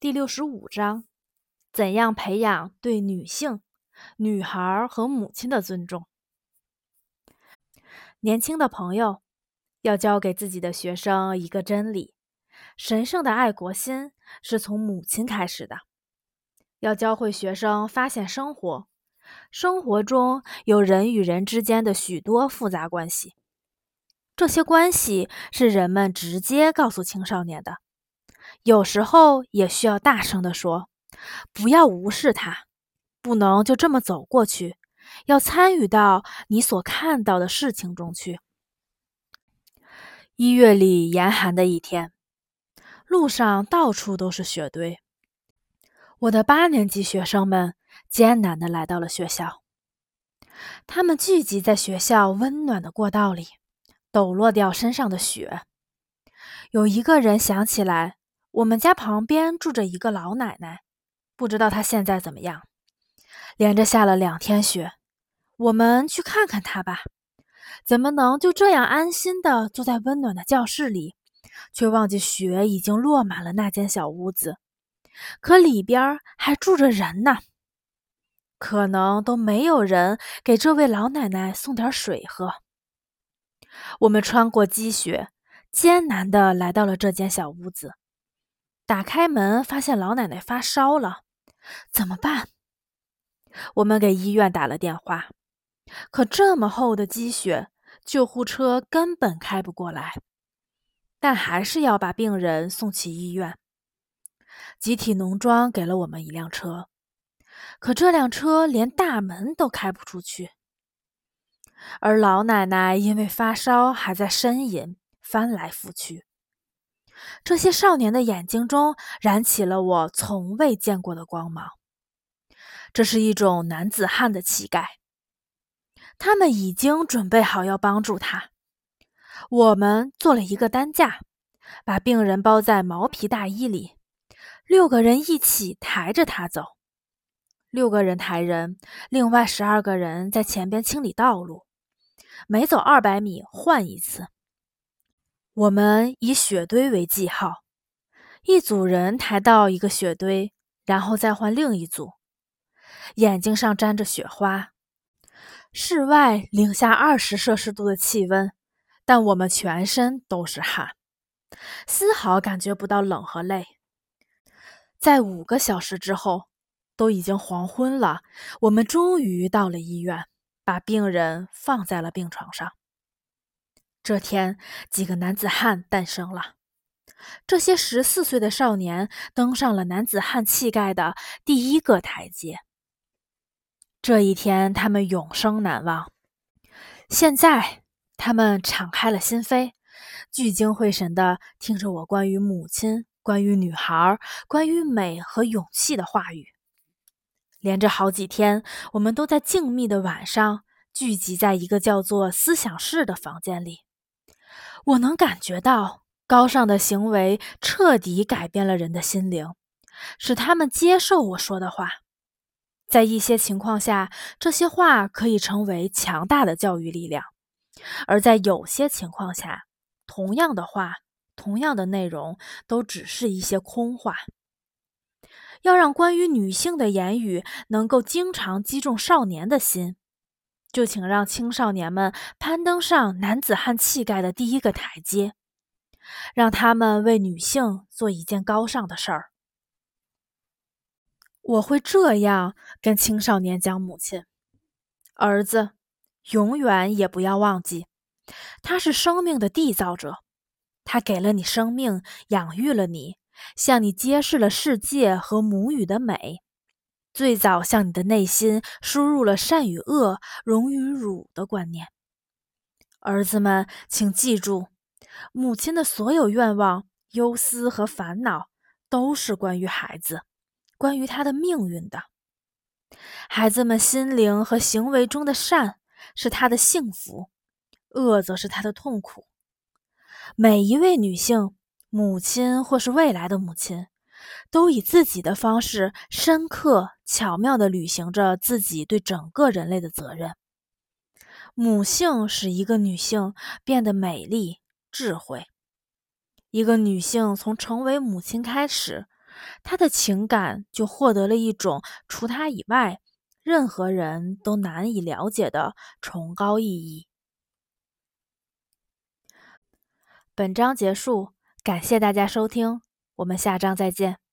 第六十五章：怎样培养对女性、女孩和母亲的尊重？年轻的朋友要教给自己的学生一个真理：神圣的爱国心是从母亲开始的。要教会学生发现生活，生活中有人与人之间的许多复杂关系，这些关系是人们直接告诉青少年的。有时候也需要大声地说：“不要无视它，不能就这么走过去，要参与到你所看到的事情中去。”一月里严寒的一天，路上到处都是雪堆。我的八年级学生们艰难地来到了学校，他们聚集在学校温暖的过道里，抖落掉身上的雪。有一个人想起来。我们家旁边住着一个老奶奶，不知道她现在怎么样。连着下了两天雪，我们去看看她吧。怎么能就这样安心的坐在温暖的教室里，却忘记雪已经落满了那间小屋子？可里边还住着人呢，可能都没有人给这位老奶奶送点水喝。我们穿过积雪，艰难的来到了这间小屋子。打开门，发现老奶奶发烧了，怎么办？我们给医院打了电话，可这么厚的积雪，救护车根本开不过来。但还是要把病人送去医院。集体农庄给了我们一辆车，可这辆车连大门都开不出去。而老奶奶因为发烧，还在呻吟，翻来覆去。这些少年的眼睛中燃起了我从未见过的光芒。这是一种男子汉的气概。他们已经准备好要帮助他。我们做了一个担架，把病人包在毛皮大衣里，六个人一起抬着他走。六个人抬人，另外十二个人在前边清理道路。每走二百米换一次。我们以雪堆为记号，一组人抬到一个雪堆，然后再换另一组。眼睛上沾着雪花，室外零下二十摄氏度的气温，但我们全身都是汗，丝毫感觉不到冷和累。在五个小时之后，都已经黄昏了，我们终于到了医院，把病人放在了病床上。这天，几个男子汉诞生了。这些十四岁的少年登上了男子汉气概的第一个台阶。这一天，他们永生难忘。现在，他们敞开了心扉，聚精会神地听着我关于母亲、关于女孩、关于美和勇气的话语。连着好几天，我们都在静谧的晚上聚集在一个叫做思想室的房间里。我能感觉到高尚的行为彻底改变了人的心灵，使他们接受我说的话。在一些情况下，这些话可以成为强大的教育力量；而在有些情况下，同样的话、同样的内容都只是一些空话。要让关于女性的言语能够经常击中少年的心。就请让青少年们攀登上男子汉气概的第一个台阶，让他们为女性做一件高尚的事儿。我会这样跟青少年讲：母亲，儿子，永远也不要忘记，他是生命的缔造者，他给了你生命，养育了你，向你揭示了世界和母语的美。最早向你的内心输入了善与恶、荣与辱的观念。儿子们，请记住，母亲的所有愿望、忧思和烦恼，都是关于孩子，关于他的命运的。孩子们心灵和行为中的善，是他的幸福；恶则是他的痛苦。每一位女性，母亲或是未来的母亲。都以自己的方式，深刻巧妙地履行着自己对整个人类的责任。母性使一个女性变得美丽、智慧。一个女性从成为母亲开始，她的情感就获得了一种除她以外任何人都难以了解的崇高意义。本章结束，感谢大家收听，我们下章再见。